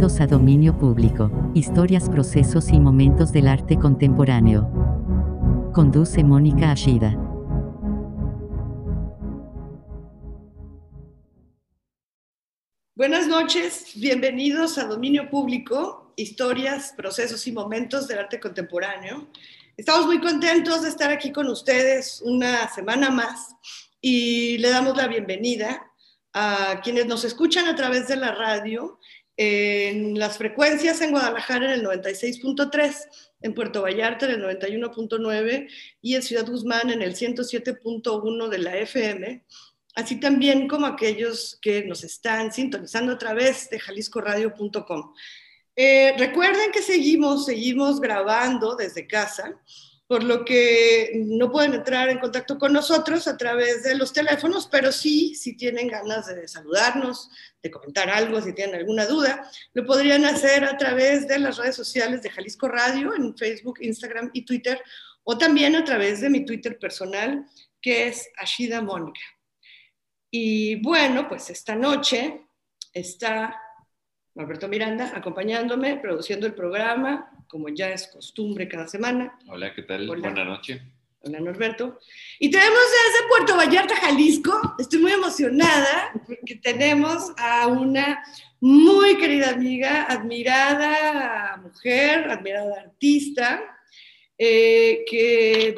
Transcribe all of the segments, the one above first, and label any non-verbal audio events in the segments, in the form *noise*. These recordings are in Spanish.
Bienvenidos a Dominio Público, historias, procesos y momentos del arte contemporáneo. Conduce Mónica Ashida. Buenas noches, bienvenidos a Dominio Público, historias, procesos y momentos del arte contemporáneo. Estamos muy contentos de estar aquí con ustedes una semana más y le damos la bienvenida a quienes nos escuchan a través de la radio en las frecuencias en Guadalajara en el 96.3, en Puerto Vallarta en el 91.9 y en Ciudad Guzmán en el 107.1 de la FM, así también como aquellos que nos están sintonizando a través de jaliscoradio.com. Eh, recuerden que seguimos, seguimos grabando desde casa por lo que no pueden entrar en contacto con nosotros a través de los teléfonos, pero sí, si tienen ganas de saludarnos, de comentar algo, si tienen alguna duda, lo podrían hacer a través de las redes sociales de Jalisco Radio, en Facebook, Instagram y Twitter, o también a través de mi Twitter personal, que es Ashida Mónica. Y bueno, pues esta noche está Alberto Miranda acompañándome, produciendo el programa, como ya es costumbre cada semana. Hola, ¿qué tal? Buenas noches. Hola, Norberto. Y tenemos desde Puerto Vallarta, Jalisco, estoy muy emocionada porque tenemos a una muy querida amiga, admirada mujer, admirada artista, eh, que,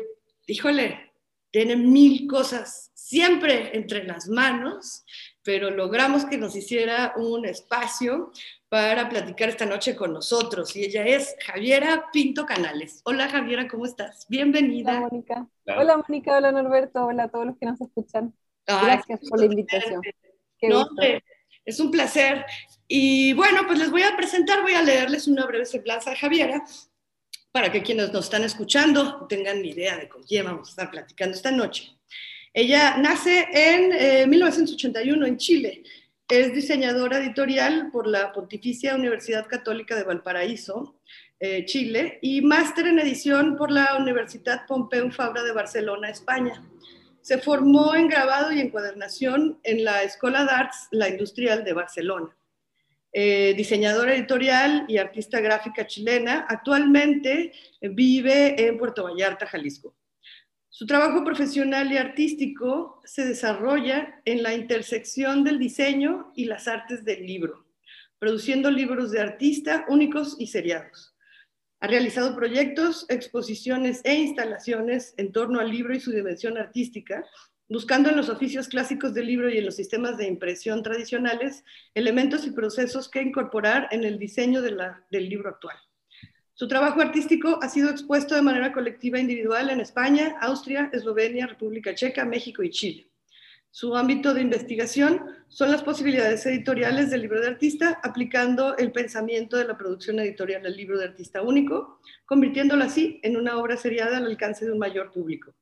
híjole, tiene mil cosas siempre entre las manos pero logramos que nos hiciera un espacio para platicar esta noche con nosotros. Y ella es Javiera Pinto Canales. Hola Javiera, ¿cómo estás? Bienvenida. Hola Mónica. Hola Mónica, hola Norberto, hola a todos los que nos escuchan. Gracias por la invitación. no, es un placer. Y bueno, pues les voy a presentar, voy a leerles una breve semblanza de Javiera para que quienes nos están escuchando tengan idea de con quién vamos a estar platicando esta noche. Ella nace en 1981 eh, en Chile. Es diseñadora editorial por la Pontificia Universidad Católica de Valparaíso, eh, Chile, y máster en edición por la Universidad Pompeu Fabra de Barcelona, España. Se formó en grabado y encuadernación en la Escuela de Arts La Industrial de Barcelona. Eh, diseñadora editorial y artista gráfica chilena, actualmente vive en Puerto Vallarta, Jalisco. Su trabajo profesional y artístico se desarrolla en la intersección del diseño y las artes del libro, produciendo libros de artista únicos y seriados. Ha realizado proyectos, exposiciones e instalaciones en torno al libro y su dimensión artística, buscando en los oficios clásicos del libro y en los sistemas de impresión tradicionales elementos y procesos que incorporar en el diseño del libro actual. Su trabajo artístico ha sido expuesto de manera colectiva e individual en España, Austria, Eslovenia, República Checa, México y Chile. Su ámbito de investigación son las posibilidades editoriales del libro de artista, aplicando el pensamiento de la producción editorial del libro de artista único, convirtiéndolo así en una obra seriada al alcance de un mayor público.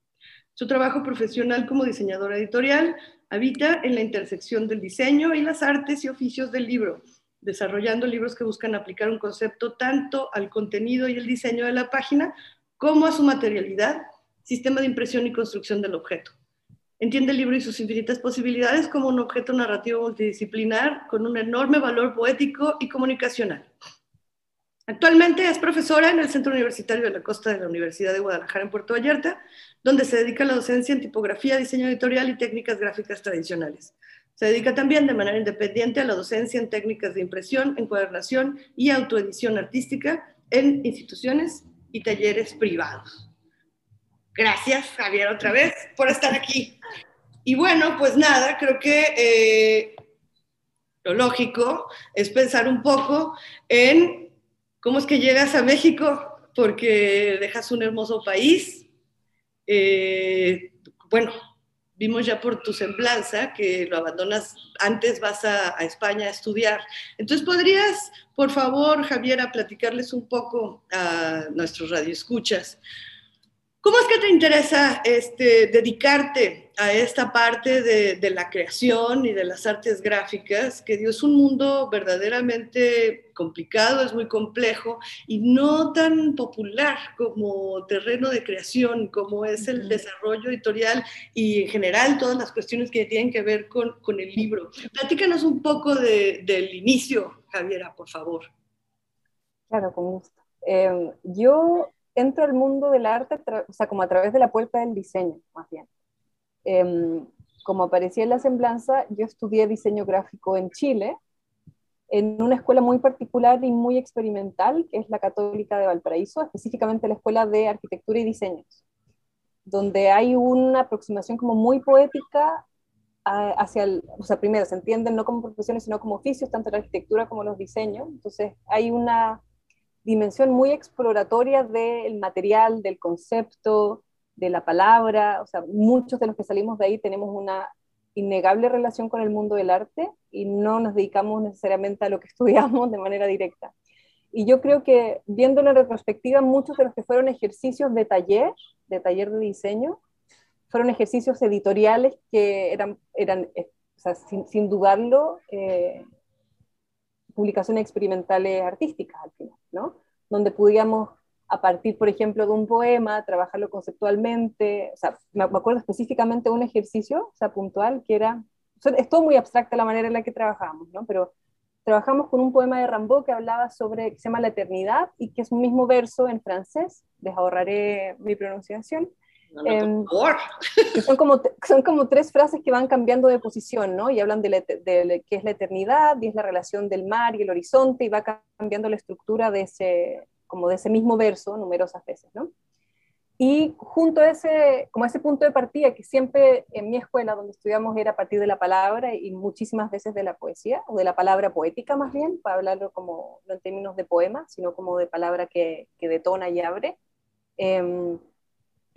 Su trabajo profesional como diseñadora editorial habita en la intersección del diseño y las artes y oficios del libro, desarrollando libros que buscan aplicar un concepto tanto al contenido y el diseño de la página como a su materialidad, sistema de impresión y construcción del objeto. Entiende el libro y sus infinitas posibilidades como un objeto narrativo multidisciplinar con un enorme valor poético y comunicacional. Actualmente es profesora en el Centro Universitario de la Costa de la Universidad de Guadalajara en Puerto Vallarta, donde se dedica a la docencia en tipografía, diseño editorial y técnicas gráficas tradicionales. Se dedica también de manera independiente a la docencia en técnicas de impresión, encuadernación y autoedición artística en instituciones y talleres privados. Gracias, Javier, otra vez por estar aquí. Y bueno, pues nada, creo que eh, lo lógico es pensar un poco en cómo es que llegas a México, porque dejas un hermoso país. Eh, bueno, vimos ya por tu semblanza que lo abandonas, antes vas a, España a estudiar. Entonces, ¿podrías, por favor, Javiera, platicarles un poco a nuestros radioescuchas? ¿Cómo es que te interesa este, dedicarte a esta parte de, de, la creación y de las artes gráficas? Que Dios es un mundo verdaderamente complicado, es muy complejo y no tan popular como terreno de creación, como es el desarrollo editorial y en general todas las cuestiones que tienen que ver con, con el libro. Platícanos un poco de, del inicio Javiera, por favor. Claro, con gusto. Em, yo entro al mundo del arte, o sea, como a través de la puerta del diseño, más bien. Em, como aparecía en la semblanza, yo estudié diseño gráfico en Chile, en una escuela muy particular y muy experimental, que es la Católica de Valparaíso, específicamente la Escuela de Arquitectura y Diseños, donde hay una aproximación como muy poética hacia el, o sea, primero se entienden no como profesiones, sino como oficios, tanto la arquitectura como los diseños, entonces hay una dimensión muy exploratoria del material, del concepto, de la palabra, o sea, muchos de los que salimos de ahí tenemos una innegable relación con el mundo del arte y no nos dedicamos necesariamente a lo que *laughs* estudiamos de manera directa. Y yo creo que viéndolo en retrospectiva, muchos de los que fueron ejercicios de taller, de taller de diseño, fueron ejercicios editoriales que eran, eran eh, o sea, sin, sin, dudarlo, eh, publicaciones experimentales artísticas al final, ¿no? Donde podíamos a partir, por ejemplo, de un poema, trabajarlo conceptualmente, o sea, me acuerdo específicamente de un ejercicio, o sea, puntual, que era, es todo muy abstracta la manera en la que trabajamos, ¿no? Pero trabajamos con un poema de Rimbaud que hablaba sobre, que se llama La Eternidad, y que es un mismo verso en francés, les ahorraré mi pronunciación, em, son, como, son como tres frases que van cambiando de posición, ¿no? Y hablan de, de, qué es la eternidad, y es la relación del mar y el horizonte, y va cambiando la estructura de ese, como de ese mismo verso numerosas veces, ¿no? Y junto a ese, como ese punto de partida, que siempre en mi escuela donde estudiamos era a partir de la palabra y muchísimas veces de la poesía, o de la palabra poética más bien, para hablarlo como no en términos de poema, sino como de palabra que, que detona y abre. Em,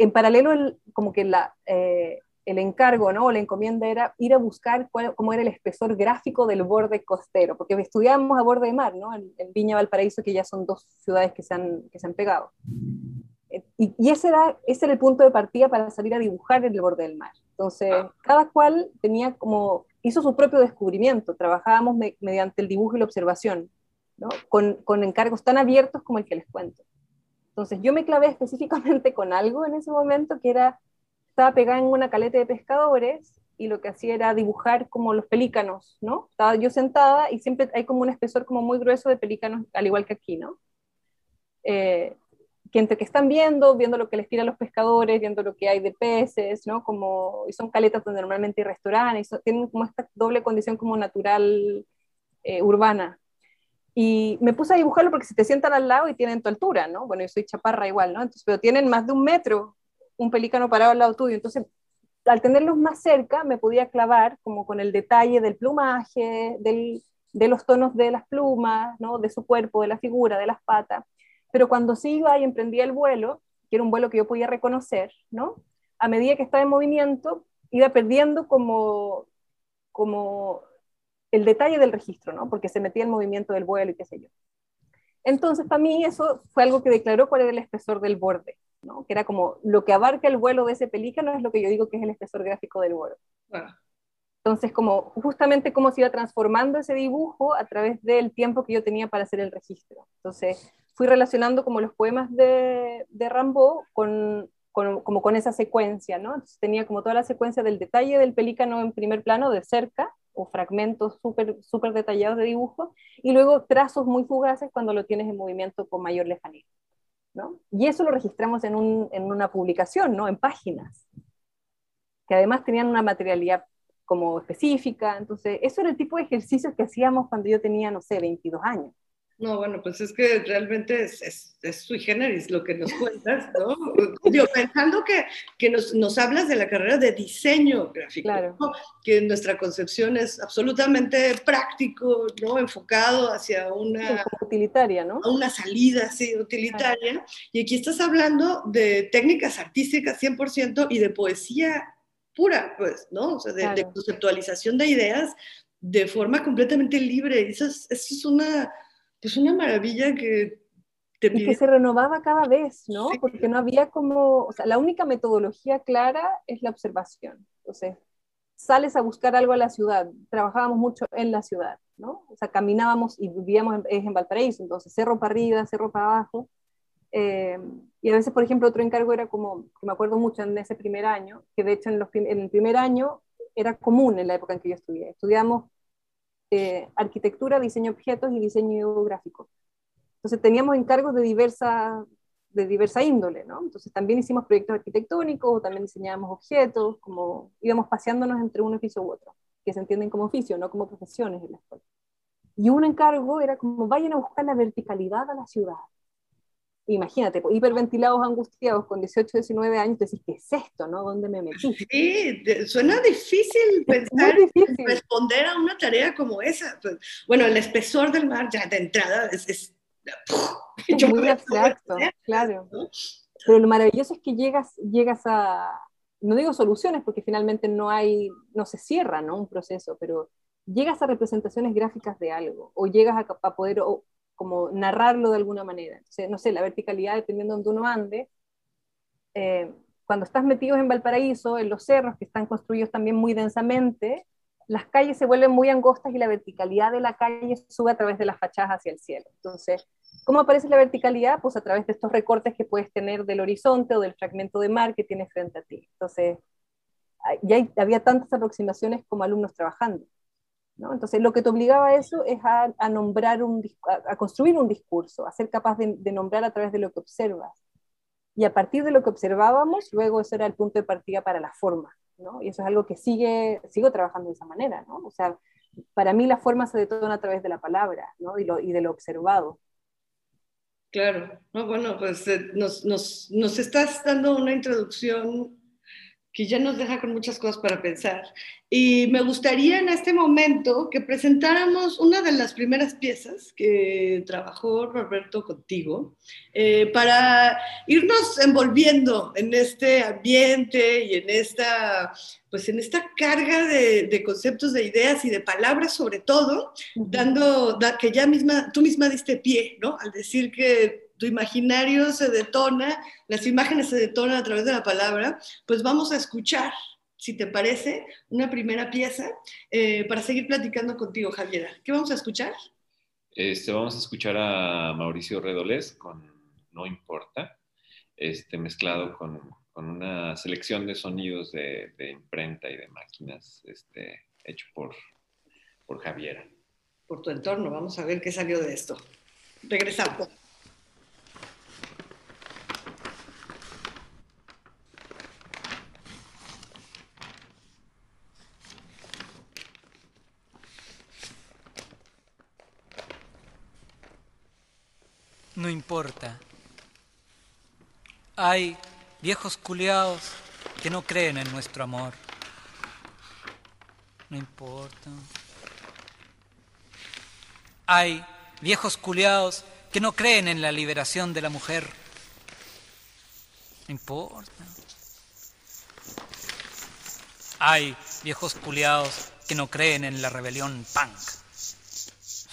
en paralelo, como que la, eh, el encargo ¿no? o la encomienda era ir a buscar cómo era el espesor gráfico del borde costero, porque estudiamos a borde de mar, ¿no? en, Viña Valparaíso, que ya son dos ciudades que se han, que se han pegado. Eh, y, y, ese, era, ese era el punto de partida para salir a dibujar en el borde del mar. Entonces, cada cual tenía como, hizo su propio descubrimiento, trabajábamos mediante el dibujo y la observación, ¿no? con, con encargos tan abiertos como el que les cuento. Entonces, yo me clavé *laughs* específicamente con algo en ese momento que era estaba pegada en una caleta de pescadores y lo que hacía era dibujar como los pelícanos, ¿no? Estaba yo sentada y siempre hay como un espesor como muy grueso de pelícanos, al igual que aquí, ¿no? Eh, que que están viendo, viendo lo que les tiran los pescadores, viendo lo que hay de peces, ¿no? Como, y son caletas donde normalmente hay restaurantes, tienen como esta doble condición como natural eh, urbana. Y me puse a dibujarlo porque si te sientan al lado y tienen tu altura, ¿no? Bueno, yo soy chaparra igual, ¿no? Entonces, pero tienen más de un metro un pelícano parado al lado tuyo. Entonces, al tenerlos más cerca, me podía clavar como con el detalle del plumaje, del, de los tonos de las plumas, ¿no? de su cuerpo, de la figura, de las patas. Pero cuando se iba y emprendía el vuelo, que era un vuelo que yo podía reconocer, ¿no? a medida que estaba en movimiento, iba perdiendo como, como el detalle del registro, ¿no? porque se metía el movimiento del vuelo y qué sé yo. Entonces, para mí eso fue algo que declaró cuál era el espesor del borde que era como lo que abarca el vuelo de ese pelícano es lo que yo digo que es el espesor gráfico del vuelo. Ah. Entonces, como justamente cómo se iba transformando ese dibujo a través del tiempo que yo tenía para hacer el registro. Entonces, fui relacionando como los poemas de, de Rambo con, con, como con esa secuencia, ¿no? Entonces, tenía como toda la secuencia del detalle del pelícano en primer plano, de cerca, o fragmentos súper super detallados de dibujo, y luego trazos muy fugaces cuando lo tienes en movimiento con mayor lejanía. Y eso lo registramos en, una publicación, ¿no? En páginas, que además tenían una materialidad como específica, entonces eso era el tipo de ejercicios que hacíamos cuando yo tenía, no sé, 22 años. No, bueno, pues es que realmente es, es, sui generis lo que nos cuentas, ¿no? *laughs* Yo, pensando que, que nos, nos, hablas de la carrera de diseño gráfico, claro. que nuestra concepción es absolutamente práctico, ¿no? Enfocado hacia una... utilitaria, ¿no? una salida, sí, utilitaria. Y aquí estás hablando de técnicas artísticas 100% y de poesía pura, pues, ¿no? O sea, de, de conceptualización de ideas de forma completamente libre. Eso es, eso es una es una maravilla que te Y que se renovaba cada vez, ¿no? Porque no había como, o sea, la única metodología clara es la observación. Entonces, sales a buscar algo a la ciudad, trabajábamos mucho en la ciudad, ¿no? O sea, caminábamos y vivíamos en, en Valparaíso, entonces cerro para arriba, cerro para abajo. Eh, y a veces, por ejemplo, otro encargo era como, que me acuerdo mucho en ese primer año, que de hecho en, los, en el primer año era común en la época en que yo estudié. Estudiamos eh, arquitectura, diseño de objetos y diseño gráfico. Entonces teníamos encargos de diversa, de diversa índole, ¿no? Entonces también hicimos proyectos arquitectónicos, también diseñábamos objetos, como íbamos paseándonos entre un oficio u otro, que se entienden como oficio, no como profesiones en la escuela. Y un encargo era como vayan a buscar la verticalidad a la ciudad. Imagínate, pues, hiperventilados, angustiados, con 18, 19 años, decís, ¿qué es esto, no? ¿Dónde me metí? Sí, suena difícil *laughs* pensar, difícil. responder a una tarea como esa. Pues, bueno, el espesor del mar ya de entrada es... es, *laughs* muy abstracto, *laughs* claro. Pero lo maravilloso es que llegas, llegas a, no digo soluciones, porque finalmente no hay, no se cierra, ¿no? Un proceso, pero llegas a representaciones gráficas de algo, o llegas a, poder como narrarlo de alguna manera. Entonces, no sé, la verticalidad, dependiendo de donde uno ande, eh, cuando estás metidos en Valparaíso, en los cerros que están construidos también muy densamente, las calles se vuelven muy angostas y la verticalidad de la calle sube a través de las fachadas hacia el cielo. Entonces, ¿cómo aparece la verticalidad? Pues a través de estos recortes que puedes tener del horizonte o del fragmento de mar que tienes frente a ti. Entonces, ya había tantas aproximaciones como alumnos trabajando. Entonces, lo que te obligaba a eso es a, nombrar un, a, construir un discurso, a ser capaz de, nombrar a través de lo que observas. Y a partir de lo que observábamos, luego eso era el punto de partida para la forma, ¿no? Y eso es algo que sigue, sigo trabajando de esa manera, ¿no? O sea, para mí la forma se detona a través de la palabra, ¿no? Y, lo, y de lo observado. Claro, no, bueno, pues eh, nos, nos, nos estás dando una introducción que ya nos deja con muchas cosas para pensar. Y me gustaría en este momento que presentáramos una de las primeras piezas que trabajó Roberto contigo, eh, para irnos envolviendo en este ambiente y en esta, pues en esta carga de, conceptos, de ideas y de palabras sobre todo, dando, que ya misma, tú misma diste pie, ¿no? Al decir que tu imaginario se detona, las imágenes se detonan a través de la palabra, pues vamos a escuchar, si te parece, una primera pieza eh, para seguir platicando contigo, Javiera. ¿Qué vamos a escuchar? Este, vamos a escuchar a Mauricio Redolés con No Importa, este, mezclado con, con una selección de sonidos de, de, imprenta y de máquinas este, hecho por, por Javiera. Por tu entorno, vamos a ver qué salió de esto. Regresamos. no importa. Hay viejos culiados que no creen en nuestro amor. No importa. Hay viejos culiados que no creen en la liberación de la mujer. No importa. Hay viejos culiados que no creen en la rebelión punk.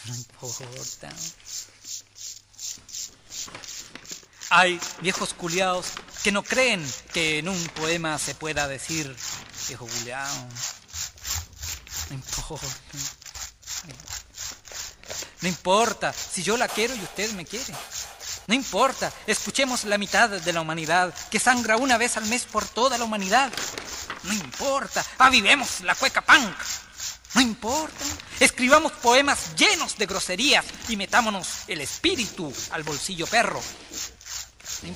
No importa. Hay viejos culiados que no creen que en un poema se pueda decir viejo culiado. No importa. No importa si yo la quiero y usted me quiere. No importa, escuchemos la mitad de la humanidad que sangra una vez al mes por toda la humanidad. No importa, avivemos la cueca punk. No importa, escribamos poemas llenos de groserías y metámonos el espíritu al bolsillo perro. No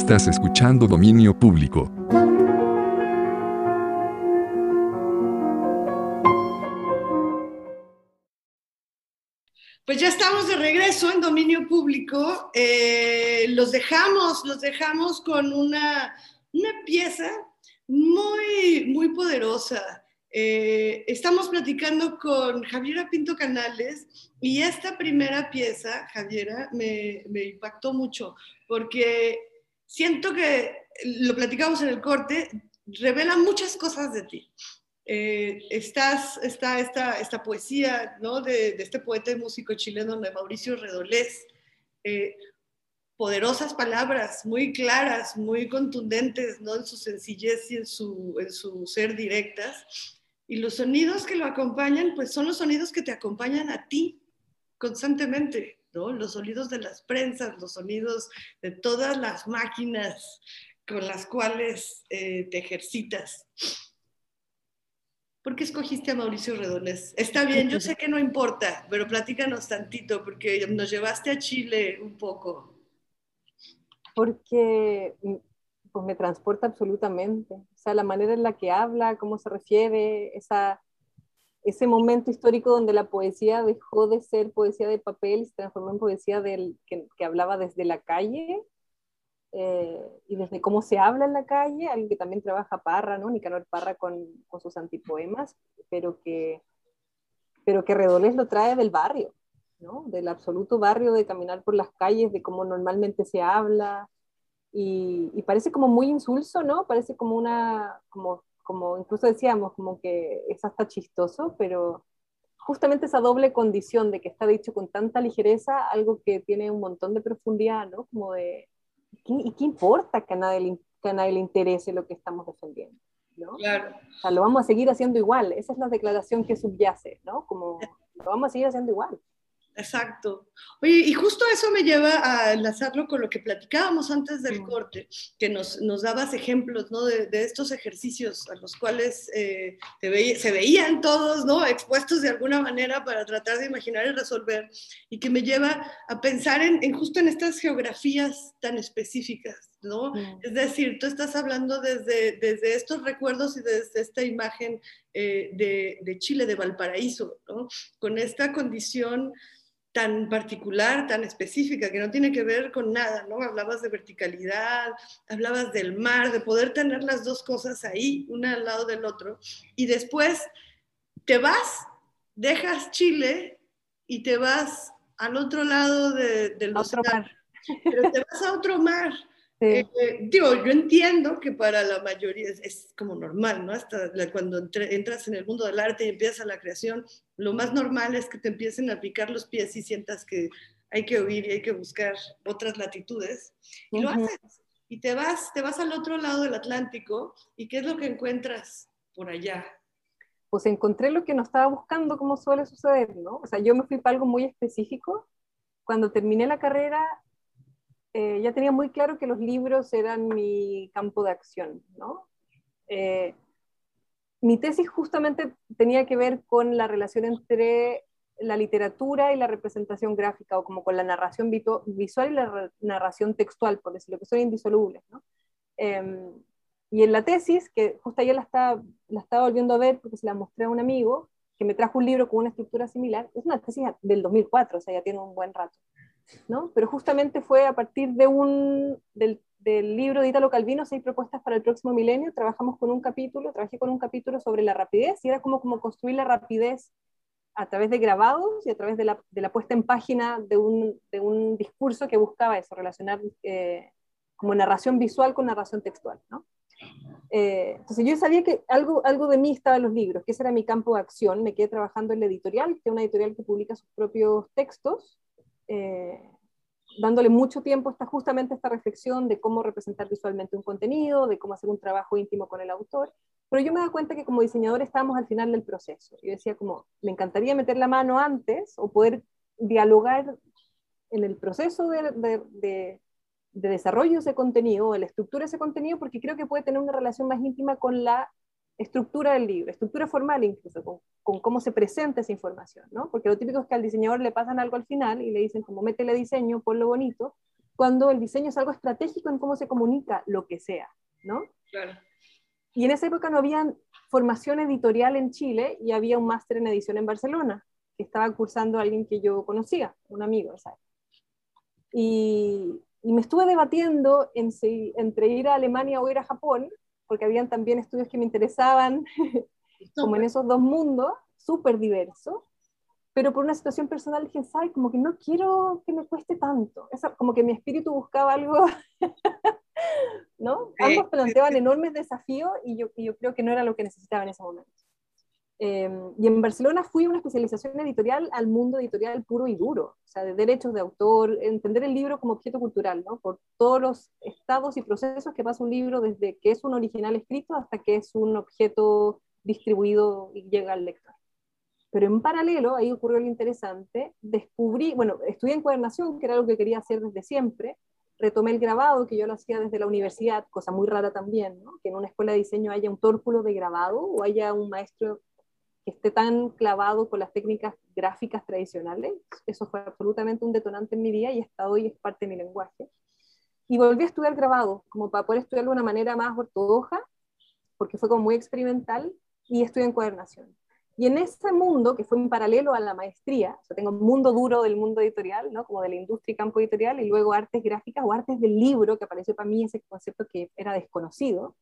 Estás escuchando Dominio Público. Pues ya estamos de regreso en dominio público. Eh, los dejamos, los dejamos con una, una pieza muy, muy poderosa. Eh, estamos platicando con Javiera Pinto Canales y esta primera pieza, Javiera, me, me impactó mucho porque siento que, lo platicamos en el corte, revela muchas cosas de ti. Eh, estás, está esta, esta poesía ¿no? de, este poeta y músico chileno Mauricio Redolés. Eh, poderosas palabras, muy claras, muy contundentes, ¿no? En su sencillez y en su, en su ser directas. Y los sonidos que lo acompañan, pues son los sonidos que te acompañan a ti constantemente, Los sonidos de las prensas, los sonidos de todas las máquinas con las cuales eh, te ejercitas. ¿Por qué escogiste a Mauricio Redones? Está bien, yo sé que no importa, pero platícanos tantito, porque nos llevaste a Chile un poco. Porque pues, me transporta absolutamente. O sea, la manera en la que habla, cómo se refiere, esa, ese momento histórico donde la poesía dejó de ser poesía de papel y se transformó en poesía del, que, hablaba desde la calle, eh, y desde cómo se habla en la calle, alguien que también trabaja Parra, ¿no? Nicanor Parra con, con sus antipoemas, pero que, pero que Redolés lo trae del barrio, ¿no? Del absoluto barrio, de caminar por las calles, de cómo normalmente se habla, y, y parece como muy insulso, ¿no? Parece como una, como, como incluso decíamos, como que es hasta chistoso, pero justamente esa doble condición de que está dicho con tanta ligereza, algo que tiene un montón de profundidad, ¿no? Como de ¿y qué importa que a nadie le, que a nadie le interese lo que estamos defendiendo? ¿no? Claro. O sea, lo vamos a seguir haciendo igual. Esa es la declaración que subyace, ¿no? Como lo vamos a seguir haciendo igual. Exacto. Oye, y justo eso me lleva a enlazarlo con lo que platicábamos antes del corte, que nos, nos dabas ejemplos ¿no? de, de, estos ejercicios a los cuales eh, ve, se veían todos ¿no? expuestos de alguna manera para tratar de imaginar y resolver, y que me lleva a pensar en, en justo en estas geografías tan específicas. ¿no? Mm. Es decir, tú estás hablando desde, desde estos recuerdos y desde esta imagen eh, de, de Chile, de Valparaíso, ¿no? con esta condición tan particular, tan específica, que no tiene que ver con nada, ¿no? Hablabas de verticalidad, hablabas del mar, de poder tener las dos cosas ahí, una al lado del otro, y después te vas, dejas Chile y te vas al otro lado de, del océano, pero te vas a otro mar, *laughs* Sí. Eh, digo, yo entiendo que para la mayoría es, es como normal, ¿no? Hasta la, cuando entre, entras en el mundo del arte y empiezas la creación, lo más normal es que te empiecen a picar los pies y sientas que hay que oír y hay que buscar otras latitudes. Y uh -huh. lo haces. Y te vas, te vas al otro lado del Atlántico y ¿qué es lo que encuentras por allá? Pues encontré lo que no estaba buscando, como suele suceder, ¿no? O sea, yo me fui para algo muy específico. Cuando terminé la carrera, eh, ya tenía muy claro que los libros eran mi campo de acción, ¿no? Eh, mi tesis justamente tenía que ver con la relación entre la literatura y la representación gráfica, o como con la narración visual y la narración textual, por decirlo, que son indisolubles, ¿no? Eh, y en la tesis, que justo ayer la estaba, la estaba volviendo a ver porque se la mostré a un amigo, que me trajo un libro con una estructura similar, es una tesis del 2004, o sea, ya tiene un buen rato. ¿no? Pero justamente fue a partir de un, del, del, libro de Italo Calvino, Seis propuestas para el próximo milenio, trabajamos con un capítulo, trabajé con un capítulo sobre la rapidez, y era como, como construir la rapidez a través de grabados y a través de la, de la puesta en página de un, de un, discurso que buscaba eso, relacionar eh, como narración visual con narración textual, ¿no? Eh, entonces yo sabía que algo, algo de mí estaba en los libros, que ese era mi campo de acción, me quedé trabajando en la editorial, que es una editorial que publica sus propios textos, eh, dándole mucho tiempo está justamente esta reflexión de cómo representar visualmente un contenido, de cómo hacer un trabajo íntimo con el autor, pero yo me da cuenta que como diseñador estábamos al final del proceso. Yo decía como, me encantaría meter la mano antes o poder dialogar en el proceso de, de, de, de desarrollo de ese contenido, de la estructura de ese contenido, porque creo que puede tener una relación más íntima con la estructura del libro, estructura formal incluso, con, con, cómo se presenta esa información, ¿no? Porque lo típico es que al diseñador le pasan algo al final y le dicen como métele diseño, ponlo bonito, cuando el diseño es algo estratégico en cómo se comunica lo que sea, ¿no? Claro. Y en esa época no había formación editorial en Chile y había un máster en edición en Barcelona, que estaba cursando alguien que yo conocía, un amigo, ¿sabes? Y, y me estuve debatiendo en si, entre ir a Alemania o ir a Japón, porque habían también estudios que me interesaban, *laughs* como en esos dos mundos, súper diversos, pero por una situación personal dije, ¿sabes? Como que no quiero que me cueste tanto. Esa, como que mi espíritu buscaba algo, *laughs* ¿no? Ambos planteaban enormes desafíos y yo, y yo creo que no era lo que necesitaba en ese momento. Eh, y en Barcelona fui a una especialización editorial al mundo editorial puro y duro, o sea, de derechos de autor, entender el libro como objeto cultural, ¿no? Por todos los estados y procesos que pasa un libro desde que es un original escrito hasta que es un objeto distribuido y llega al lector. Pero en paralelo, ahí ocurrió lo interesante, descubrí, bueno, estudié encuadernación, que era algo que quería hacer desde siempre, retomé el grabado, que yo lo hacía desde la universidad, cosa muy rara también, ¿no? que en una escuela de diseño haya un tórculo de grabado o haya un maestro esté tan clavado con las técnicas gráficas tradicionales. Eso fue absolutamente un detonante en mi vida y hasta hoy es parte de mi lenguaje. Y volví a estudiar grabado, como para poder estudiarlo de una manera más ortodoxa, porque fue como muy experimental, y estudié encuadernación. Y en ese mundo, que fue en paralelo a la maestría, o sea, tengo un mundo duro del mundo editorial, ¿no? como de la industria y campo editorial, y luego artes gráficas o artes del libro, que apareció para mí ese concepto que era desconocido,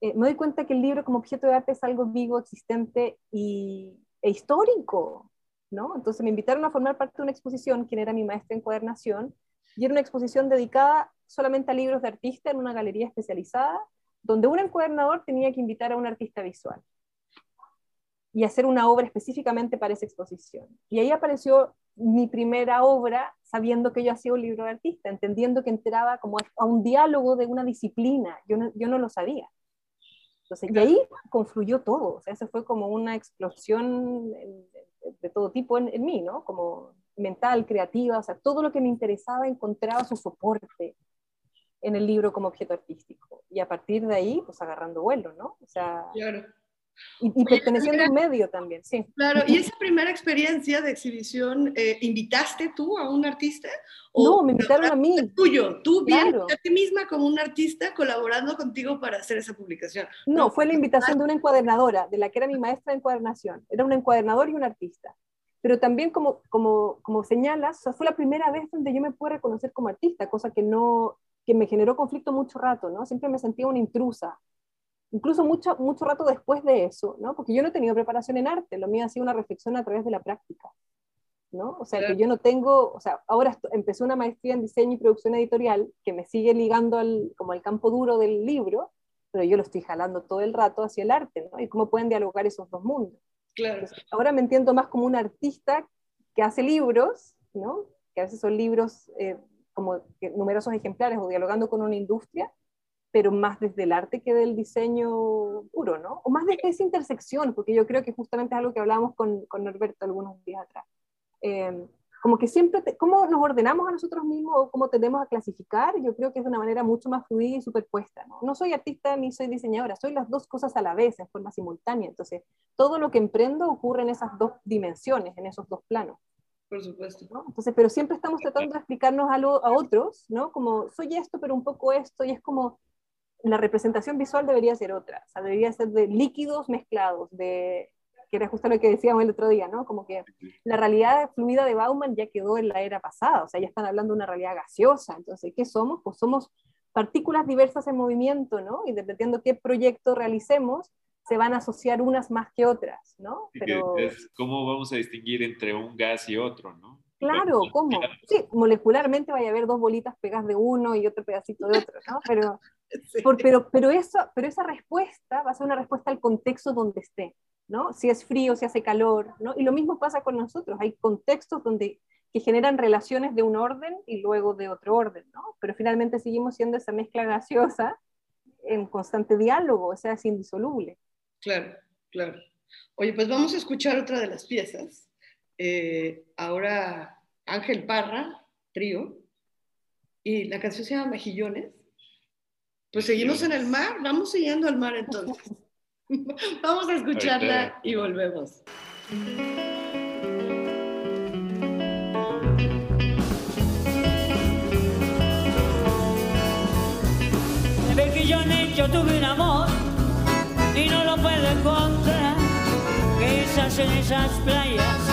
eh, me doy cuenta que el libro como objeto de arte es algo vivo, existente y, e histórico, ¿no? Entonces me invitaron a formar parte de una exposición, quien era mi maestra en encuadernación, y era una exposición dedicada solamente a libros de artista en una galería especializada, donde un encuadernador tenía que invitar a un artista visual y hacer una obra específicamente para esa exposición. Y ahí apareció mi primera obra sabiendo que yo hacía un libro de artista, entendiendo que entraba como a un diálogo de una disciplina, yo no, yo no lo sabía. Entonces, y ahí confluyó todo, o sea, eso fue como una explosión de, todo tipo en, en, mí, ¿no? Como mental, creativa, o sea, todo lo que me interesaba encontraba su soporte en el libro como objeto artístico. Y a partir de ahí, pues agarrando vuelo, ¿no? O sea, claro. Y, y perteneciendo a un medio también, sí. Claro, y esa primera experiencia de exhibición, eh, ¿invitaste tú a un artista? ¿O no, me invitaron a mí. Tuyo, tú claro. bien a ti misma como un artista colaborando contigo para hacer esa publicación. No, no, fue la invitación de una encuadernadora, de la que era mi maestra de encuadernación. Era un encuadernador y un artista. Pero también, como, como, como señalas, o sea, fue la primera vez donde yo me pude reconocer como artista, cosa que no que me generó conflicto mucho rato, ¿no? Siempre me sentía una intrusa, incluso mucho, mucho rato después de eso, ¿no? Porque yo no he tenido preparación en arte, lo mío ha sido una reflexión a través de la práctica, ¿no? O sea, que yo no tengo, o sea, ahora empecé una maestría en diseño y producción editorial que me sigue ligando al, como al campo duro del libro, pero yo lo estoy jalando todo el rato hacia el arte, ¿no? Y cómo pueden dialogar esos dos mundos. Claro. Entonces, ahora me entiendo más como un artista que hace libros, ¿no? Que a veces son libros eh, como numerosos ejemplares o dialogando con una industria, pero más desde el arte que del diseño puro, ¿no? O más desde esa intersección, porque yo creo que justamente es algo que hablábamos con, con Norberto algunos días atrás. Eh, como que siempre, te, cómo nos ordenamos a nosotros mismos o cómo tendemos a clasificar, yo creo que es de una manera mucho más fluida y superpuesta, ¿no? No soy artista ni soy diseñadora, soy las dos cosas a la vez, en forma simultánea. Entonces, todo lo que emprendo ocurre en esas dos dimensiones, en esos dos planos. Por supuesto. ¿no? Entonces, pero siempre estamos tratando de explicarnos algo a otros, ¿no? Como soy esto, pero un poco esto, y es como la representación visual debería ser otra, o sea, debería ser de líquidos mezclados, de que era justo lo que decíamos el otro día, ¿no? Como que la realidad fluida de Bauman ya quedó en la era pasada, o sea, ya están hablando de una realidad gaseosa, entonces, ¿qué somos? Pues somos partículas diversas en movimiento, ¿no? Y dependiendo qué proyecto realicemos, se van a asociar unas más que otras, ¿no? Pero... ¿Cómo vamos a distinguir entre un gas y otro, ¿no? Claro, ¿cómo? Sí, molecularmente vaya a haber dos bolitas pegas de uno y otro pedacito de otro, ¿no? Pero, sí. por, pero, pero, eso, pero esa respuesta va a ser una respuesta al contexto donde esté, ¿no? Si es frío, si hace calor, ¿no? Y lo mismo pasa con nosotros, hay contextos donde que generan relaciones de un orden y luego de otro orden, ¿no? Pero finalmente seguimos siendo esa mezcla gaseosa en constante diálogo, o sea, es indisoluble. Claro, claro. Oye, pues vamos a escuchar otra de las piezas. Eh, ahora Ángel Parra, trío, y la canción se llama Mejillones. Pues seguimos en el mar, vamos siguiendo al mar entonces. *laughs* vamos a escucharla y volvemos. Yo en tuve un amor y no lo puedo encontrar. Que esas en esas playas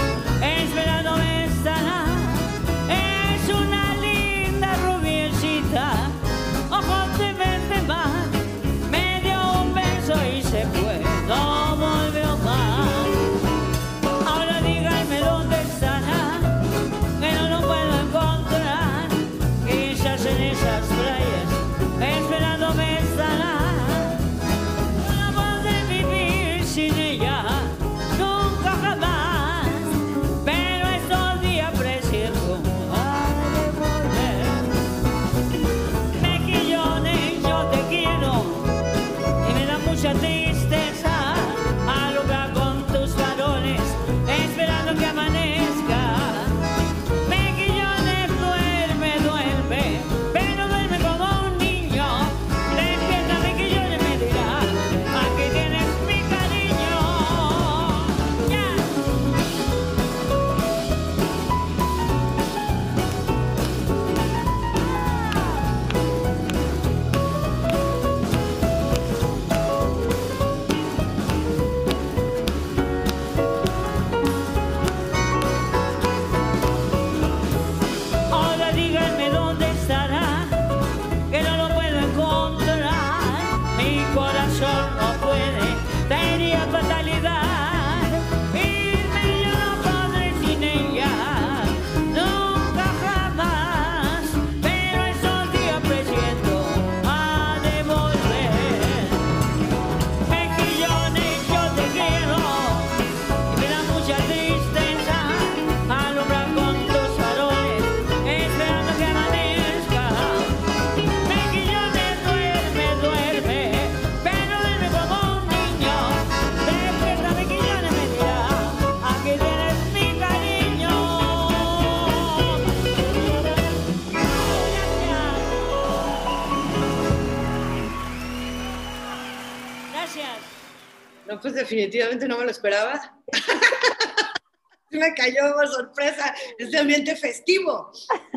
definitivamente no me lo esperaba. *laughs* Me cayó por sorpresa este ambiente festivo.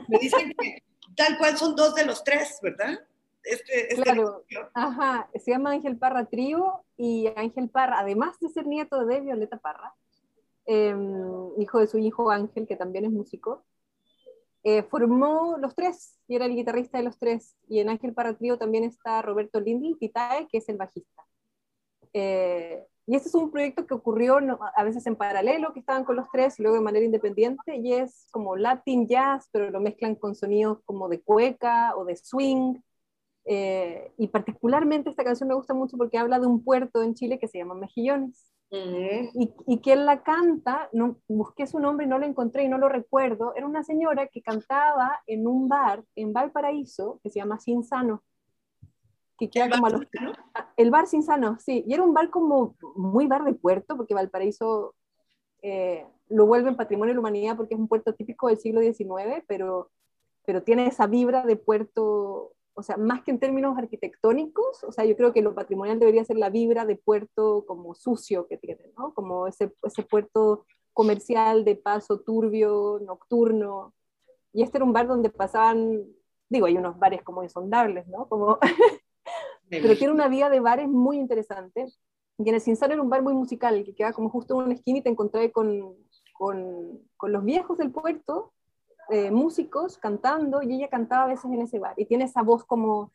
Me dicen que tal cual son dos de los tres, ¿verdad? Este, este Claro. Ajá, se llama Ángel Parra Trío y Ángel Parra, además de ser nieto de Violeta Parra, eh, hijo de su hijo Ángel, que también es músico, eh, formó los tres y era el guitarrista de los tres. Y en Ángel Parra Trío también está Roberto Lindl Titae, que es el bajista. Eh, y este es un proyecto que ocurrió a veces en paralelo, que estaban con los tres, y luego de manera independiente, y es como Latin jazz, pero lo mezclan con sonidos como de cueca o de swing. Eh, y particularmente esta canción me gusta mucho porque habla de un puerto en Chile que se llama Mejillones. Ujú. Y, y quien la canta, no, busqué su nombre y no lo encontré y no lo recuerdo, era una señora que cantaba en un bar en Valparaíso que se llama Sinsano. Que queda ¿El como a bar los- Sinsano? El bar Sinsano, sí. Y era un bar como muy bar de puerto, porque Valparaíso eh, lo vuelve en patrimonio de la humanidad porque es un puerto típico del siglo XIX, pero, pero tiene esa vibra de puerto, o sea, más que en términos arquitectónicos, o sea, yo creo que lo patrimonial debería ser la vibra de puerto como sucio que tiene, ¿no? Como ese, ese puerto comercial de paso turbio, nocturno. Y este era un bar donde pasaban, digo, hay unos bares como insondables, ¿no? Como *laughs* pero tiene una vida de bares muy interesante. Y en el Cinsano era un bar muy musical, que queda como justo en una esquina y te encontré con, con, con los viejos del puerto, eh, músicos cantando, y ella cantaba a veces en ese bar. Y tiene esa voz como,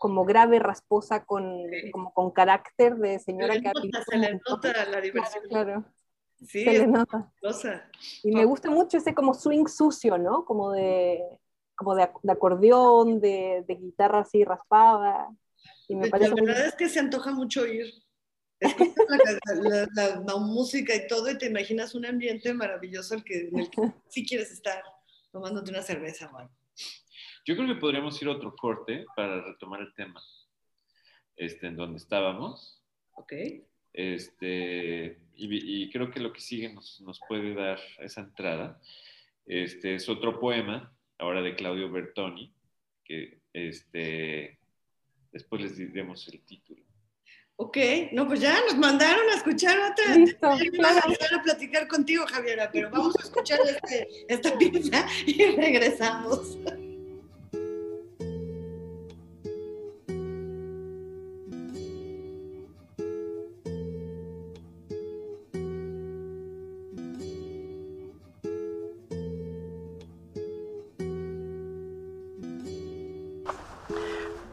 como grave, rasposa, con, Sí. como con carácter de Se señora que nota, se le nota la Claro, diversión. claro, Sí, se le nota. Y me gusta mucho ese como swing sucio, ¿no? Como de, como de, de acordeón, de, de guitarra así raspada. Y me La parece muy verdad es que se antoja mucho ir. Escuchas la, *laughs* la- la- la música y todo y te imaginas un ambiente maravilloso el que, en el que *laughs* sí quieres estar tomándote una cerveza o. Yo creo que podríamos ir a otro corte para retomar el tema este, en donde estábamos. ¿Ok? Este, y, y creo que lo que sigue nos, nos puede dar esa entrada. Este es otro poema, ahora de Claudio Bertoni, que este, después les diremos el título. Ok, no, pues ya nos mandaron a escuchar otra. Listo, claro. a platicar contigo, Javiera, pero vamos a escuchar este- esta pieza y regresamos.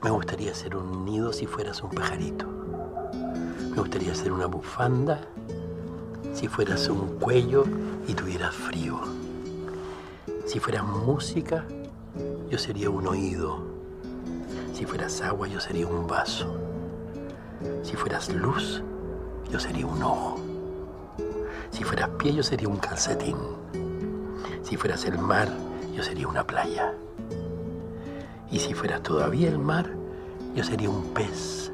Me gustaría ser un nido si fueras un pajarito. Me gustaría ser una bufanda si fueras un cuello y tuvieras frío. Si fueras música, yo sería un oído. Si fueras agua, yo sería un vaso. Si fueras luz, yo sería un ojo. Si fueras pie, yo sería un calcetín. Si fueras el mar, yo sería una playa. Y si fueras todavía el mar, yo sería un pez.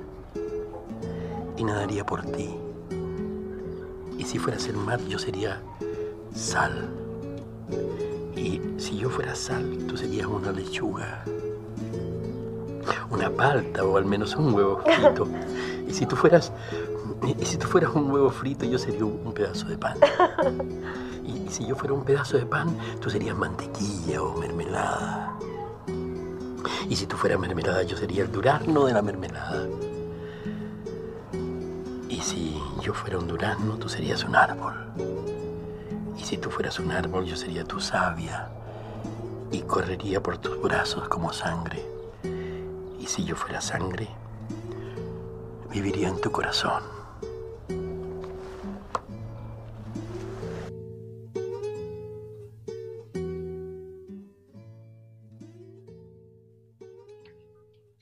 Y nadaría por ti. Y si fueras el mar, yo sería sal. Y si yo fuera sal, tú serías una lechuga. Una palta o al menos un huevo frito. *laughs* Y si tú fueras, y si tú fueras un huevo frito, yo sería un, pedazo de pan. *laughs* Y si yo fuera un pedazo de pan, tú serías mantequilla o mermelada. Y si tú fueras mermelada, yo sería el durazno de la mermelada. Y si yo fuera un durazno, tú serías un árbol. Y si tú fueras un árbol, yo sería tu savia. Y correría por tus brazos como sangre. Y si yo fuera sangre, viviría en tu corazón.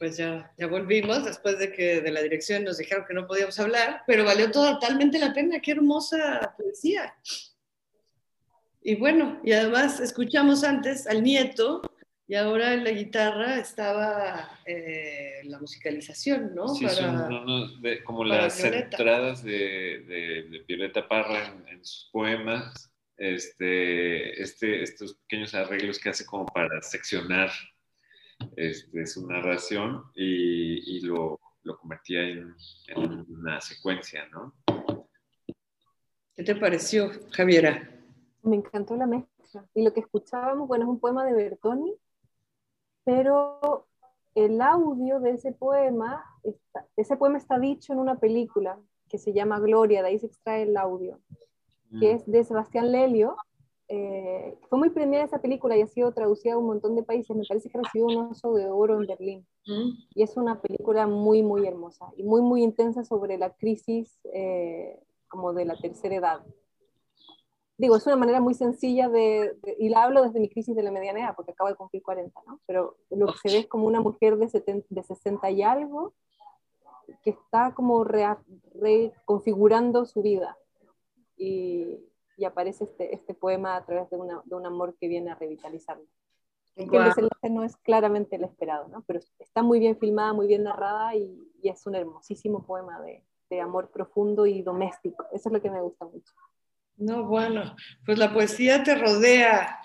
Pues ya, ya volvimos después de que de la dirección nos dijeron que no podíamos hablar, pero valió totalmente la pena. Qué hermosa poesía. Y bueno, y además escuchamos antes al nieto y ahora en la guitarra estaba eh, la musicalización, ¿no? Sí, Para- son unos de- como las Violeta. entradas de, de, de Violeta Parra en, en sus poemas, este, este, estos pequeños arreglos que hace como para seccionar este, su narración y, y lo, lo convertía en, en una secuencia, ¿no? ¿Qué te pareció, Javiera? Me encantó la mezcla. Y lo que escuchábamos, bueno, es un poema de Bertoni, pero el audio de ese poema, está- ese poema está dicho en una película que se llama Gloria, de ahí se extrae el audio, que es de Sebastián Lelio. Eh, fue muy premiada esa película y ha sido traducida a un montón de países. Me parece que recibió un oso de oro en Berlín. ¿Mm? Y es una película muy, muy hermosa y muy, muy intensa sobre la crisis eh, como de la tercera edad. Digo, es una manera muy sencilla de, de- y la hablo desde mi crisis de la mediana edad, porque acabo de cumplir 40, ¿no? Pero lo que se ve es como una mujer de, 70 de 60 y algo que está como reconfigurando su vida. Y, y aparece este, este poema a través de, una- de un amor que viene a revitalizarlo que el desenlace no es claramente el esperado, ¿no? Pero está muy bien filmada, muy bien narrada y, y es un hermosísimo poema de, de amor profundo y doméstico. Eso es lo que me gusta mucho. No, bueno, pues la poesía te rodea.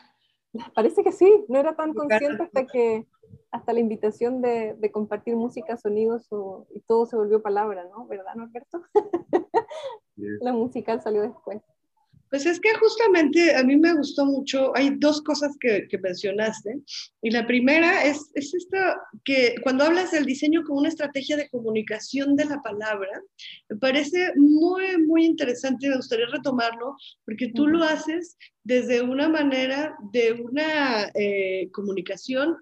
Parece que sí, no era tan consciente hasta que hasta la invitación de, de compartir música, sonidos o- y todo se volvió palabra, ¿no? ¿Verdad, Norberto? *laughs* La musical salió después. Pues es que justamente a mí me gustó mucho, hay dos cosas que, que mencionaste, y la primera es, es esta, que cuando hablas del diseño como una estrategia de comunicación de la palabra, me parece muy, muy interesante, me gustaría retomarlo, porque tú lo haces desde una manera de una eh, comunicación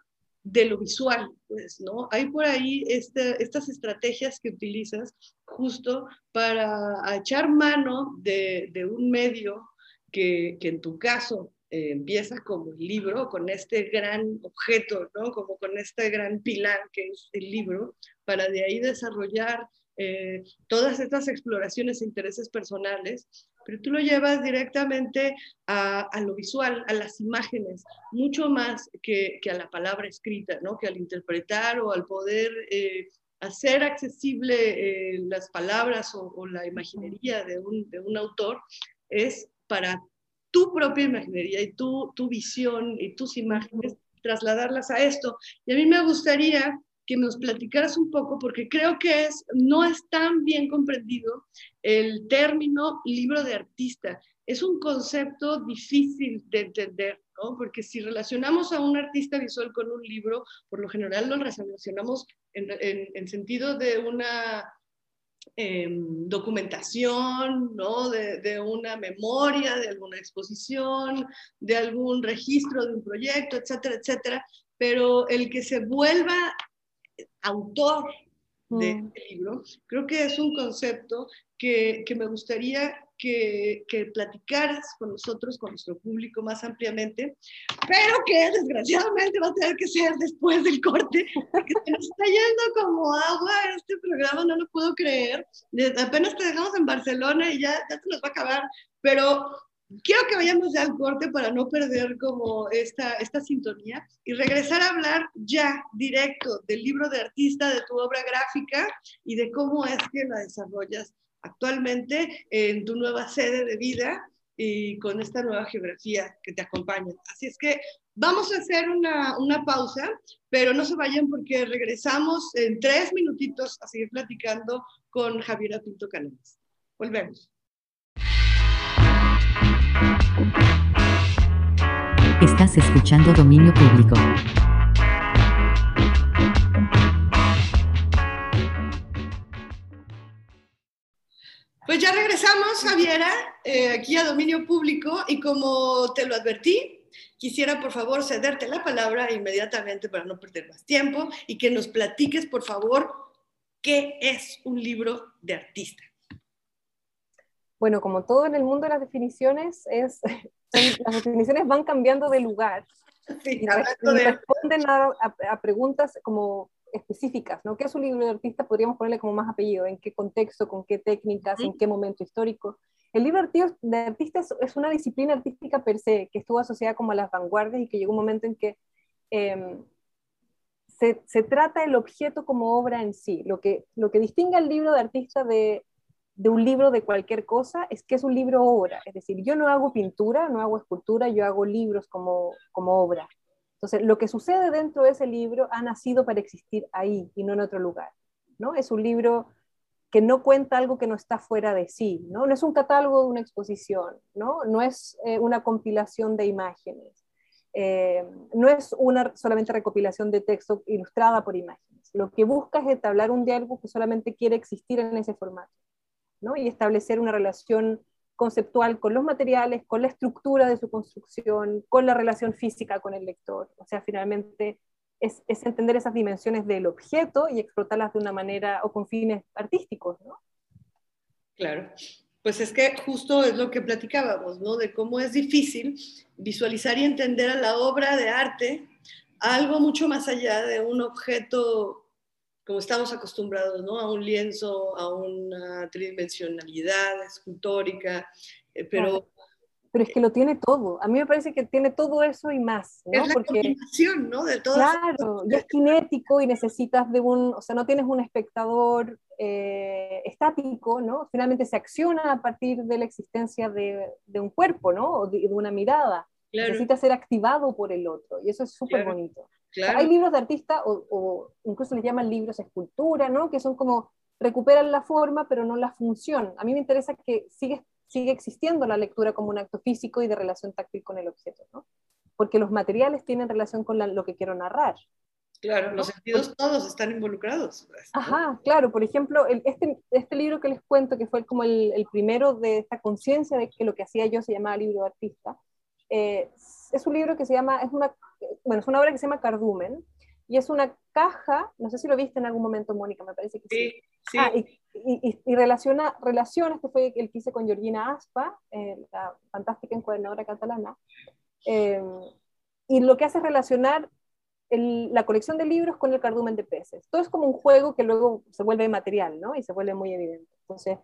de lo visual, pues, ¿no? Hay por ahí este- estas estrategias que utilizas justo para echar mano de, de un medio que, que en tu caso eh, empieza como el libro, con este gran objeto, ¿no? Como con este gran pilar que es el libro, para de ahí desarrollar eh, todas estas exploraciones e intereses personales, pero tú lo llevas directamente a, a lo visual, a las imágenes, mucho más que, que a la palabra escrita, ¿no? Que al interpretar o al poder eh, hacer accesible eh, las palabras o, o la imaginería de un, de un autor es para tu propia imaginería y tu, tu visión y tus imágenes, trasladarlas a esto. Y a mí me gustaría que nos platicaras un poco, porque creo que es, no es tan bien comprendido el término libro de artista. Es un concepto difícil de entender, ¿no? Porque si relacionamos a un artista visual con un libro, por lo general lo relacionamos en, en, en sentido de una eh, documentación, ¿no? De, de, una memoria, de alguna exposición, de algún registro de un proyecto, etcétera, etcétera. Pero el que se vuelva autor de Mm. este libro, creo que es un concepto que, que me gustaría que, que platicaras con nosotros, con nuestro público más ampliamente, pero que desgraciadamente va a tener que ser después del corte, porque se nos está yendo como agua este programa, no lo puedo creer. Apenas te dejamos en Barcelona y ya, ya se nos va a acabar, pero quiero que vayamos ya al corte para no perder como esta, esta sintonía y regresar a hablar ya directo del libro de artista, de tu obra gráfica y de cómo es que la desarrollas actualmente en tu nueva sede de vida y con esta nueva geografía que te acompaña. Así es que vamos a hacer una, una pausa, pero no se vayan porque regresamos en tres minutitos a seguir platicando con Javiera Pinto Canales. Volvemos. Estás escuchando Dominio Público. Pues ya regresamos, Javiera, eh, aquí a dominio público y como te lo advertí, quisiera por favor cederte la palabra inmediatamente para no perder más tiempo y que nos platiques por favor qué es un libro de artista. Bueno, como todo en el mundo de las definiciones, es, *laughs* las definiciones van cambiando de lugar *laughs* Sí, y, re- y de- responden a, a- a preguntas como específicas, ¿no? ¿Qué es un libro de artista? Podríamos ponerle como más apellido, en qué contexto, con qué técnicas, en qué momento histórico. El libro de artista es, una disciplina artística per se, que estuvo asociada como a las vanguardias y que llegó un momento en que em, se, se trata el objeto como obra en sí. Lo que, lo que distingue al libro de artista de, de un libro de cualquier cosa es que es un libro obra. Es decir, yo no hago pintura, no hago escultura, yo hago libros como, como obra. Entonces, lo que sucede dentro de ese libro ha nacido para existir ahí y no en otro lugar. ¿no? Es un libro que no cuenta algo que no está fuera de sí, ¿no? Es un catálogo de una exposición, ¿no? No es eh, una compilación de imágenes, eh, no es una solamente recopilación de texto ilustrada por imágenes. Lo que busca es entablar un diálogo que solamente quiere existir en ese formato, Y establecer una relación conceptual con los materiales, con la estructura de su construcción, con la relación física con el lector. O sea, finalmente es, entender esas dimensiones del objeto y explotarlas de una manera o con fines artísticos. Claro. Pues es que justo es lo que platicábamos, ¿no? De cómo es difícil visualizar y entender a la obra de arte algo mucho más allá de un objeto como estamos acostumbrados, ¿no? A un lienzo, a una tridimensionalidad escultórica, eh, pero Pero es que lo tiene todo. A mí me parece que tiene todo eso y más, ¿no? es la Porque combinación, ¿no? De todas Claro, y es kinético y necesitas de un, o sea, no tienes un espectador eh, estático, ¿no? Finalmente se acciona a partir de la existencia de, de un cuerpo, ¿no? O de, de una mirada. Claro. Necesita ser activado por el otro, y eso es súper Claro. bonito. Claro. hay libros de artista, o, o incluso les llaman libros escultura, ¿no? Que son como, recuperan la forma, pero no la función. A mí me interesa que sigue, sigue existiendo la lectura como un acto físico y de relación táctil con el objeto, ¿no? Porque los materiales tienen relación con la- lo que quiero narrar. Claro, los sentidos todos están involucrados. Ajá, claro, por ejemplo, el- este, este libro que les cuento, que fue como el, el primero de esta conciencia de que lo que hacía yo se llamaba libro de artista, eh, es un libro que se llama, es una, bueno, es una obra que se llama Cardumen, y es una caja, no sé si lo viste en algún momento, Mónica, me parece que sí. Sí, sí. Ah, y, y- y- relaciona, relaciona, este fue el que hice con Georgina Aspa, eh, la fantástica encuadernadora catalana, eh, y lo que hace es relacionar el- la colección de libros con el cardumen de peces. Todo es como un juego que luego se vuelve material, ¿no? Y se vuelve muy evidente. Entonces,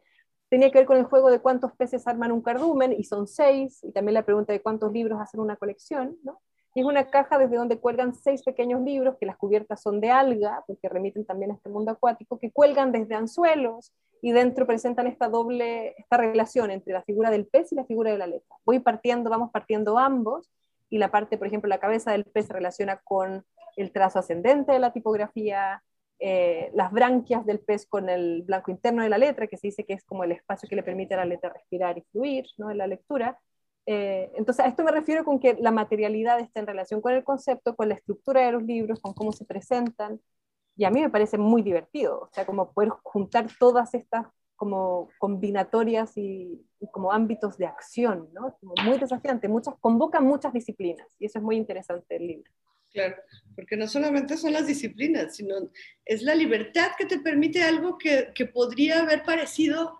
tenía que ver con el juego de cuántos peces arman un cardumen, y son seis, y también la pregunta de cuántos libros hacen una colección, ¿no? Y es una caja desde donde cuelgan seis pequeños libros, que las cubiertas son de alga, porque remiten también a este mundo acuático, que cuelgan desde anzuelos, y dentro presentan esta doble, esta relación entre la figura del pez y la figura de la letra. Voy partiendo, vamos partiendo ambos, y la parte, por ejemplo, la cabeza del pez se relaciona con el trazo ascendente de la tipografía, eh, las branquias del pez con el blanco interno de la letra, que se dice que es como el espacio que le permite a la letra respirar y fluir ¿no? en la lectura. Eh, entonces, a esto me refiero con que la materialidad está en relación con el concepto, con la estructura de los libros, con cómo se presentan, y a mí me parece muy divertido, o sea, como poder juntar todas estas como combinatorias y, y como ámbitos de acción, ¿no? Como muy desafiante, muchas, convocan muchas disciplinas, y eso es muy interesante el libro. Claro, porque no solamente son las disciplinas, sino es la libertad que te permite algo que podría haber parecido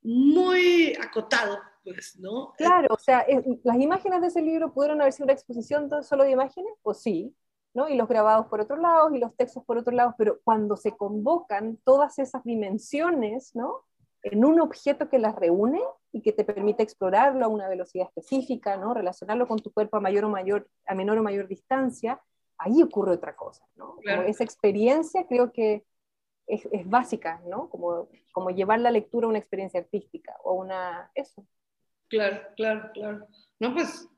muy acotado, pues, ¿no? Claro, o sea, es- las imágenes de ese libro pudieron haber sido una exposición de- solo de imágenes, pues sí, ¿no? Y los grabados por otro lado y los textos por otro lado, pero cuando se convocan todas esas dimensiones, ¿no? En un objeto que las reúne y que te permite explorarlo a una velocidad específica, ¿no? Relacionarlo con tu cuerpo a mayor o mayor, a menor o mayor distancia, ahí ocurre otra cosa, ¿no? Claro. esa experiencia creo que es, es básica, ¿no? Como, como llevar la lectura a una experiencia artística o una, eso. Claro, claro, claro. No, pues,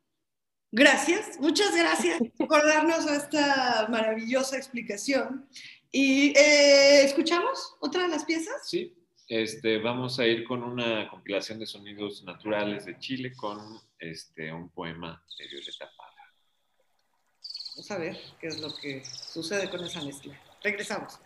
gracias, muchas gracias por darnos esta maravillosa explicación. ¿Y eh, escuchamos otra de las piezas? Sí, este, vamos a ir con una compilación de sonidos naturales de Chile con este, un poema de Violeta Parra. Vamos a ver qué es lo que sucede con esa mezcla. Regresamos.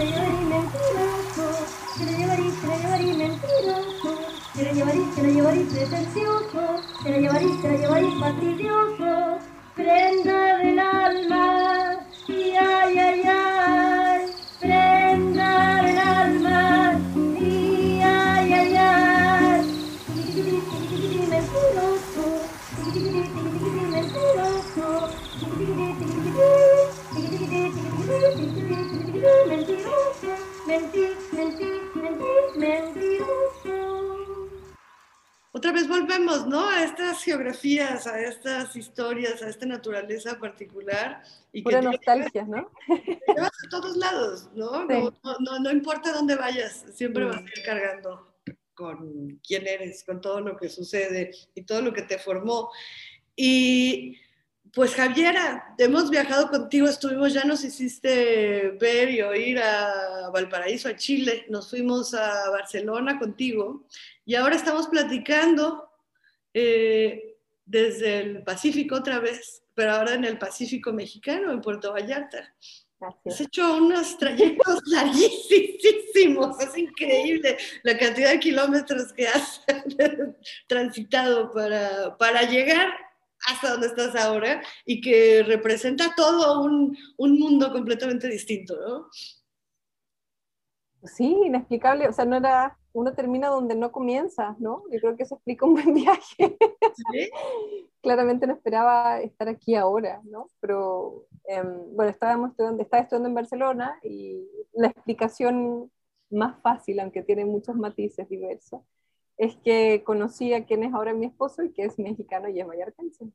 Se la llevarí, se la llevarí, fastidioso. Prenda volvemos, ¿no? A estas geografías, a estas historias, a esta naturaleza particular. Y que Pura te nostalgia, ¿no? llevas a todos lados, ¿no? Sí. No, no- no- importa dónde vayas, siempre Mm. vas a ir cargando con quién eres, con todo lo que sucede y todo lo que te formó. Y pues Javiera, hemos viajado contigo, estuvimos, ya nos hiciste ver y oír a Valparaíso, a Chile, nos fuimos a Barcelona contigo y ahora estamos platicando eh, desde el Pacífico otra vez, pero ahora en el Pacífico mexicano, en Puerto Vallarta. Has hecho unos trayectos *laughs* larguísimos, es increíble la cantidad de kilómetros que has *laughs* transitado para, para llegar hasta donde estás ahora y que representa todo un, un mundo completamente distinto, ¿no? Sí, inexplicable, o sea, no era, uno termina donde no comienza, ¿no? Yo creo que eso explica un *laughs* buen viaje. ¿Sí? Claramente no esperaba estar aquí ahora, ¿no? Pero, em, bueno, estábamos estudiando, estaba estudiando en Barcelona y la explicación más fácil, aunque tiene muchos matices diversos, es que conocí a quien es ahora mi esposo y que es mexicano y es vallartense.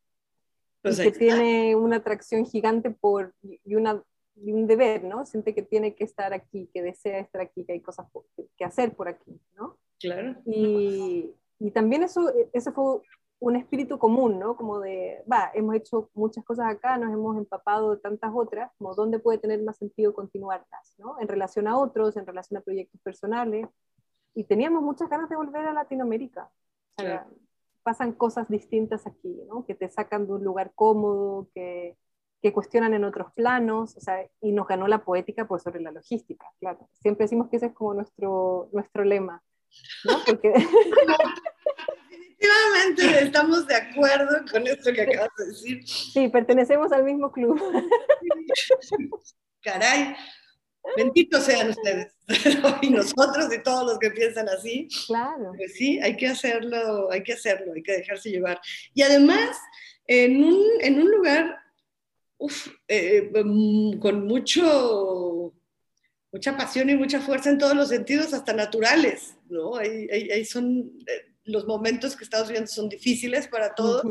Pues que tiene una atracción gigante por, y, una, y un deber, ¿no? Siente que tiene que estar aquí, que desea estar aquí, que hay cosas que hacer por aquí, ¿no? Claro. Y, y también eso, ese fue un espíritu común, ¿no? Como de, va, hemos hecho muchas cosas acá, nos hemos empapado de tantas otras, como dónde puede tener más sentido continuarlas, ¿no? En relación a otros, en relación a proyectos personales. Y teníamos muchas ganas de volver a Latinoamérica. O sea, Claro. pasan cosas distintas aquí, ¿no? Que te sacan de un lugar cómodo, que, que cuestionan en otros planos, o sea, y nos ganó la poética por sobre la logística, claro. Siempre decimos que ese es como nuestro, nuestro lema, ¿no? Porque *laughs* Definitivamente estamos de acuerdo con esto que acabas de decir. sí, pertenecemos al mismo club. Caray, benditos sean ustedes *laughs* y nosotros y todos los que piensan así. Claro. Pues sí, hay que hacerlo, hay que hacerlo, hay que dejarse llevar. Y además, en un, en un lugar uf, eh, mm, con mucho, mucha pasión y mucha fuerza en todos los sentidos, hasta naturales, ¿no? Ahí, ahí- ahí son, eh, los momentos que estamos viendo son difíciles para todos,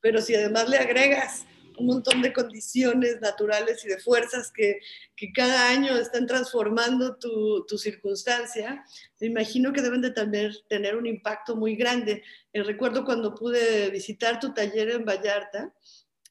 pero si además le agregas un montón de condiciones naturales y de fuerzas que, que cada año están transformando tu, tu, circunstancia, me imagino que deben de también tener un impacto muy grande. Eh, recuerdo cuando pude visitar tu taller en Vallarta,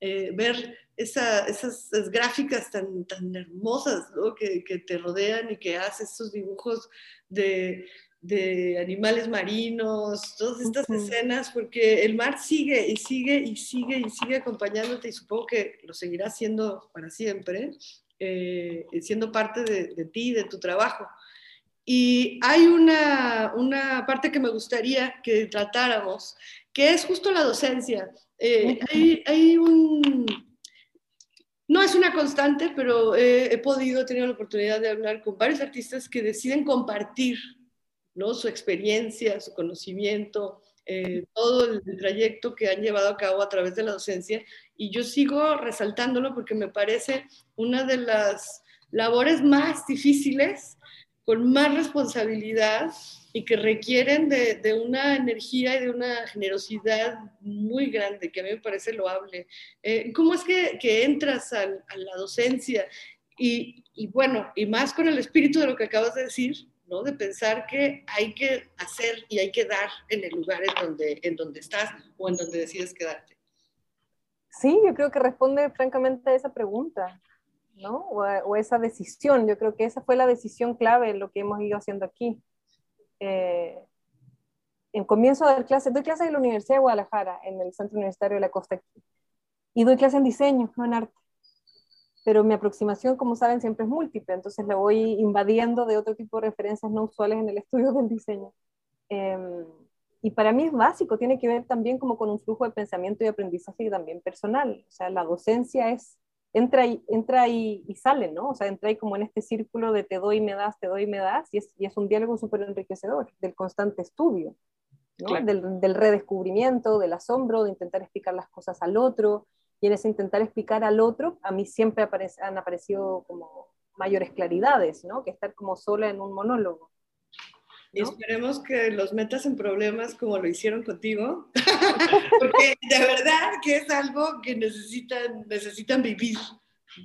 eh, ver esa, esas, esas, gráficas tan, tan hermosas ¿no? que, que, te rodean y que haces esos dibujos de, de animales marinos, todas estas uh -huh. escenas, porque el mar sigue y sigue y sigue y sigue acompañándote y supongo que lo seguirá siendo para siempre, eh, siendo parte de, de, ti, de tu trabajo. Y hay una, una, parte que me gustaría que tratáramos, que es justo la docencia. Eh, hay, hay, un... No es una constante, pero he podido, he tenido la oportunidad de hablar con varios artistas que deciden compartir ¿no? su experiencia, su conocimiento, eh, todo el trayecto que han llevado a cabo a través de la docencia. Y yo sigo resaltándolo porque me parece una de las labores más difíciles, con más responsabilidad y que requieren de, una energía y de una generosidad muy grande, que a mí me parece loable. Eh, ¿Cómo es que, que entras a, la docencia? Y, y bueno, y más con el espíritu de lo que acabas de decir, ¿no? De pensar que hay que hacer y hay que dar en el lugar en donde, en donde estás o en donde decides quedarte. Sí, yo creo que responde francamente a esa pregunta, ¿no? O, esa decisión. Yo creo que esa fue la decisión clave en lo que hemos ido haciendo aquí. Eh, en comienzo a dar clases, doy clases en la Universidad de Guadalajara, en el Centro Universitario de la Costa y doy clases en diseño, no en arte pero mi aproximación, como saben, siempre es múltiple, entonces la voy invadiendo de otro tipo de referencias no usuales en el estudio del diseño. Eh, y para mí es básico, tiene que ver también como con un flujo de pensamiento y aprendizaje también personal. O sea, la docencia es, entra y, entra y, y sale, ¿no? O sea, entra ahí como en este círculo de te doy, me das, te doy, me das, y es, y es un diálogo súper enriquecedor, del constante estudio, ¿no? Claro. del, del redescubrimiento, del asombro, de intentar explicar las cosas al otro, y en ese intentar explicar al otro, a mí siempre aparece, han aparecido como mayores claridades, ¿no? Que estar como sola en un monólogo. ¿No? Y esperemos que los metas en problemas como lo hicieron contigo, *laughs* porque de verdad que es algo que necesitan, necesitan vivir.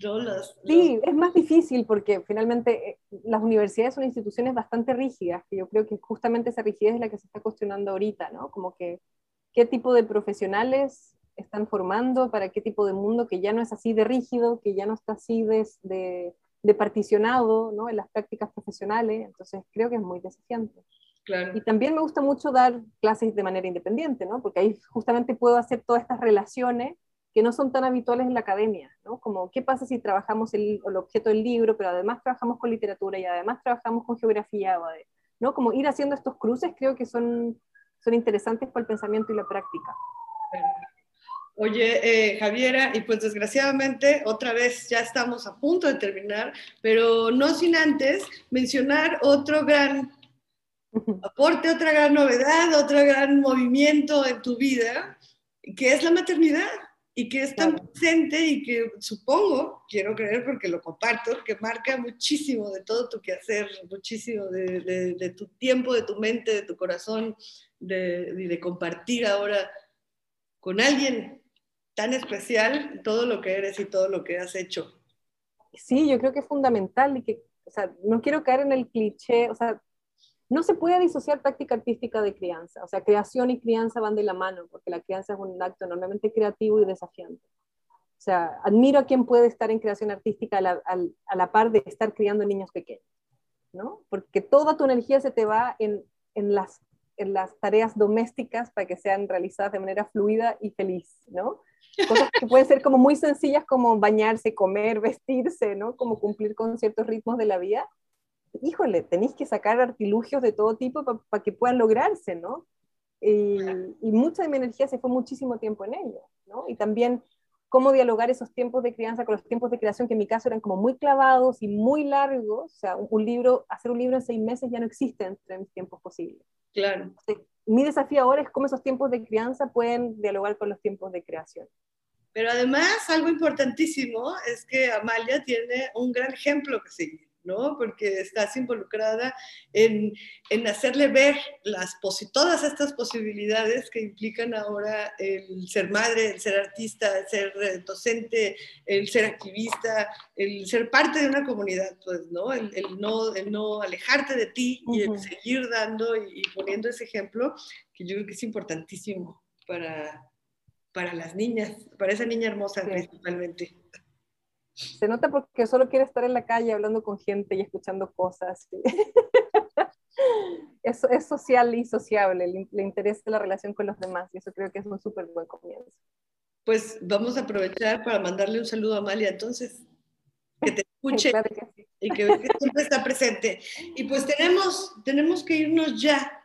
¿no? Las, sí, es más difícil porque finalmente eh, las universidades son instituciones bastante rígidas, que yo creo que justamente esa rigidez es la que se está cuestionando ahorita, ¿no? Como que qué tipo de profesionales están formando, para qué tipo de mundo que ya no es así de rígido, que ya no está así de, de, de particionado ¿no? en las prácticas profesionales. Entonces creo que es muy desafiante. Claro. Y también me gusta mucho dar clases de manera independiente, ¿no? porque ahí justamente puedo hacer todas estas relaciones que no son tan habituales en la academia, ¿no? Como qué pasa si trabajamos el, el objeto del libro, pero además trabajamos con literatura y además trabajamos con geografía, ¿no? Como ir haciendo estos cruces creo que son, son interesantes para el pensamiento y la práctica. Oye, eh, Javiera, y pues desgraciadamente otra vez ya estamos a punto de terminar, pero no sin antes mencionar otro gran aporte, otra gran novedad, otro gran movimiento en tu vida, que es la maternidad y que es tan claro. presente y que supongo, quiero creer porque lo comparto, que marca muchísimo de todo tu quehacer, muchísimo de, de, de tu tiempo, de tu mente, de tu corazón, de, de compartir ahora con alguien tan especial todo lo que eres y todo lo que has hecho. Sí, yo creo que es fundamental y que, o sea, no quiero caer en el cliché, o sea, no se puede disociar práctica artística de crianza, o sea, creación y crianza van de la mano, porque la crianza es un acto enormemente creativo y desafiante. O sea, admiro a quien puede estar en creación artística a la, a, la par de estar criando niños pequeños, ¿no? Porque toda tu energía se te va en, en las las tareas domésticas para que sean realizadas de manera fluida y feliz, ¿no? Cosas que pueden ser como muy sencillas como bañarse, comer, *laughs* vestirse, ¿no? Como cumplir con ciertos ritmos de la vida. Híjole, tenéis que sacar artilugios de todo tipo para pa que puedan lograrse, ¿no? Y, mucha de mi energía se fue muchísimo tiempo en ello, ¿no? Y también cómo dialogar esos tiempos de crianza con los tiempos de creación, que en mi caso eran como muy clavados y muy largos. O sea, un libro, hacer un libro en seis meses ya no existe entre mis tiempos posibles. Claro. Entonces, mi desafío ahora es cómo esos tiempos de crianza pueden dialogar con los tiempos de creación. Pero además, algo importantísimo es que Amalia tiene un gran ejemplo que seguir, ¿no? Porque estás involucrada en, en hacerle ver las todas estas posibilidades que implican ahora el ser madre, el ser artista, el ser eh, docente, el ser activista, el ser parte de una comunidad, pues, ¿no? El, el no, el no alejarte de ti y el seguir dando y, y poniendo ese ejemplo, que yo creo que es importantísimo para, para las niñas, para esa niña hermosa Sí. principalmente. Se nota porque solo quiere estar en la calle hablando con gente y escuchando cosas. Es, es social y sociable, le, le interesa la relación con los demás y eso creo que es un súper buen comienzo. Pues vamos a aprovechar para mandarle un saludo a Amalia, entonces, que te escuche Claro que sí. y que, que siempre está presente. Y pues tenemos, tenemos que irnos ya.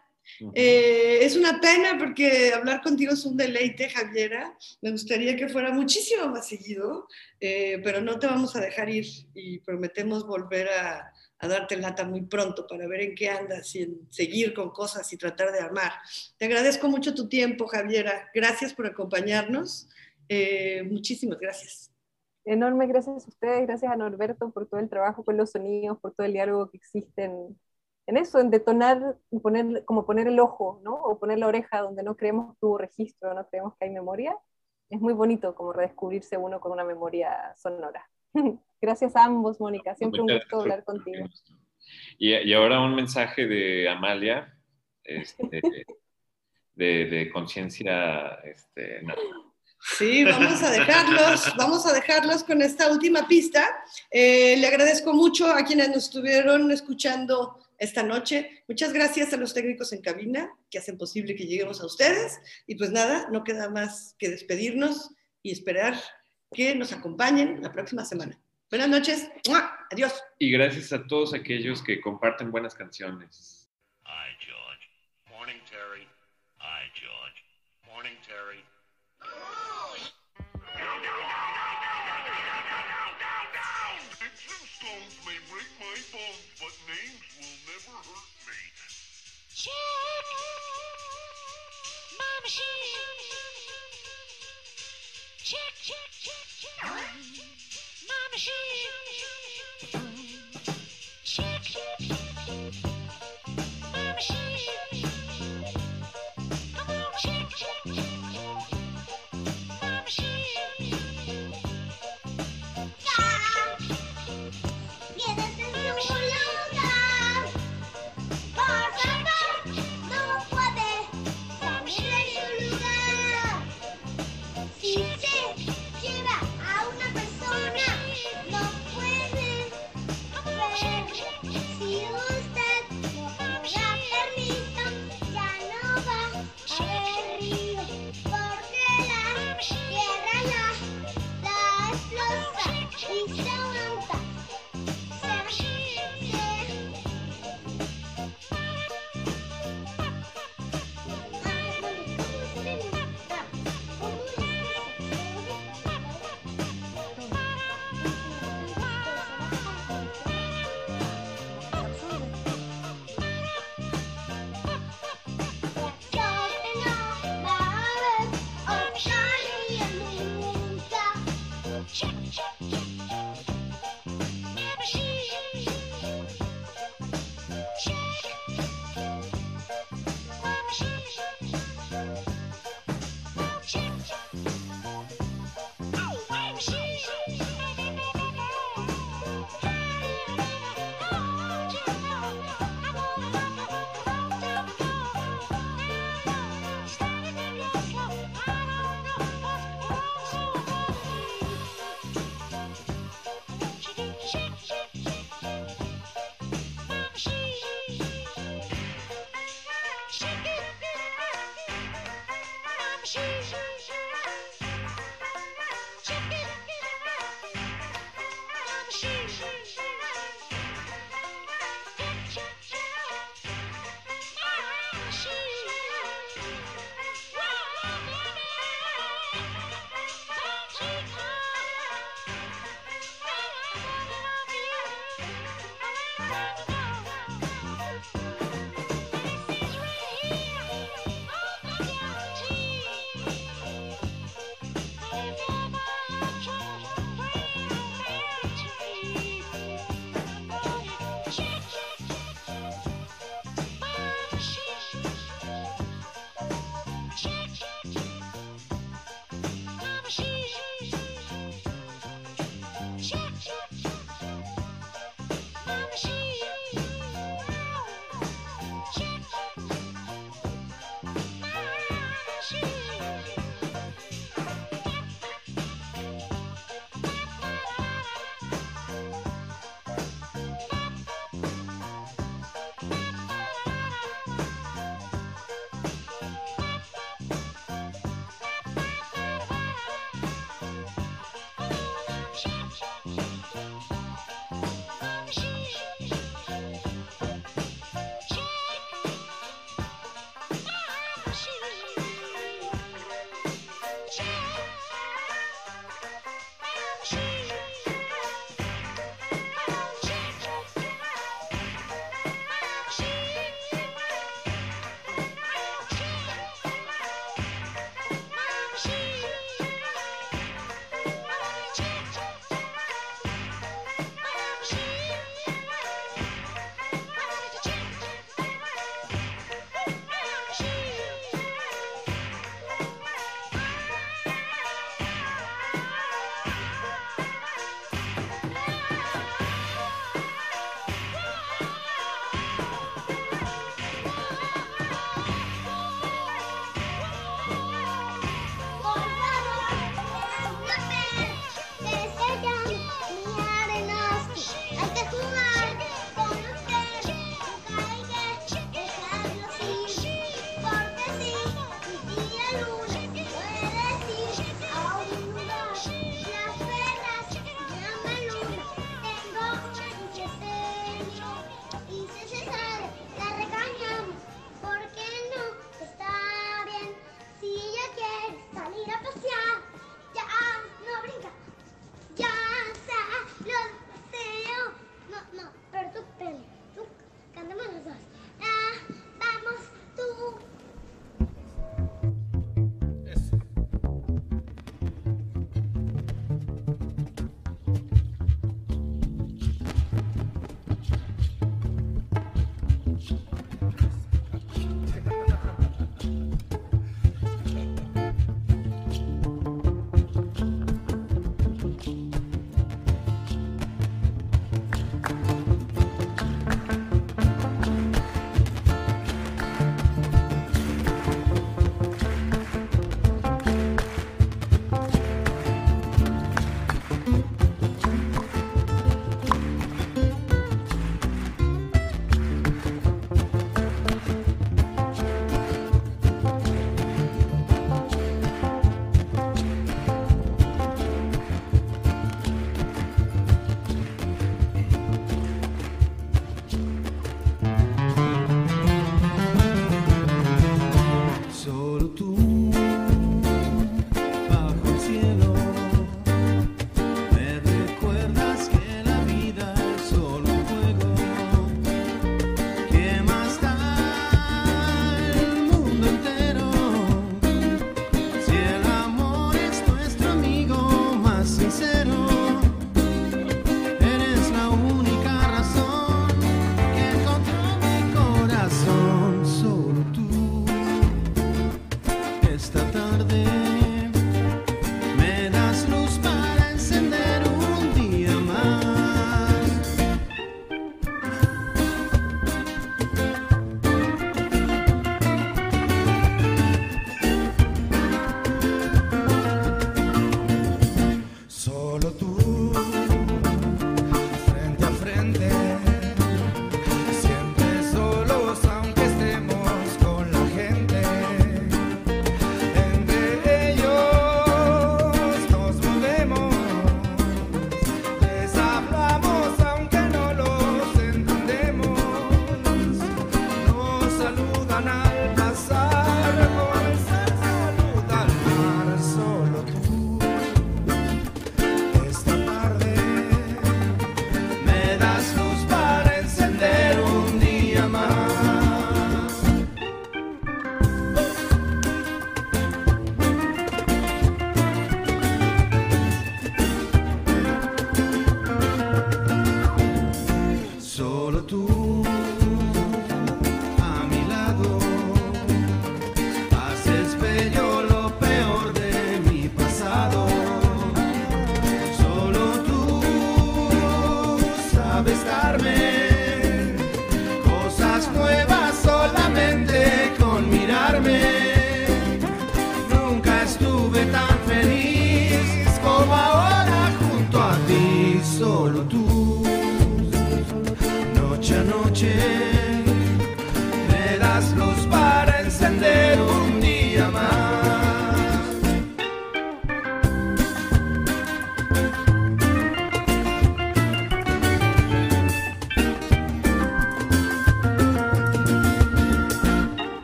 Eh, es una pena porque hablar contigo es un deleite, Javiera. Me gustaría que fuera muchísimo más seguido, eh, pero no te vamos a dejar ir y prometemos volver a, a darte lata muy pronto para ver en qué andas y en seguir con cosas y tratar de armar. Te agradezco mucho tu tiempo, Javiera. Gracias por acompañarnos. Eh, muchísimas gracias. Enormes gracias a ustedes, gracias a Norberto por todo el trabajo con los sonidos, por todo el diálogo que existe en, en eso, en detonar, y poner, como poner el ojo, ¿no? O poner la oreja donde no creemos que hubo registro, no creemos que hay memoria. Es muy bonito como redescubrirse uno con una memoria sonora. *laughs* gracias a ambos, Mónica. Siempre un gusto hablar contigo. Y, y ahora un mensaje de Amalia, este, *laughs* de, de conciencia este. Sí, vamos a dejarlos, vamos a dejarlos con esta última pista. Eh, le agradezco mucho a quienes nos estuvieron escuchando esta noche. Muchas gracias a los técnicos en cabina que hacen posible que lleguemos a ustedes. Y pues nada, no queda más que despedirnos y esperar que nos acompañen la próxima semana. Buenas noches. ¡Mua! Adiós. Y gracias a todos aquellos que comparten buenas canciones. Hi, George. Morning, Terry. Hi, George. Morning, Terry. Sheesh!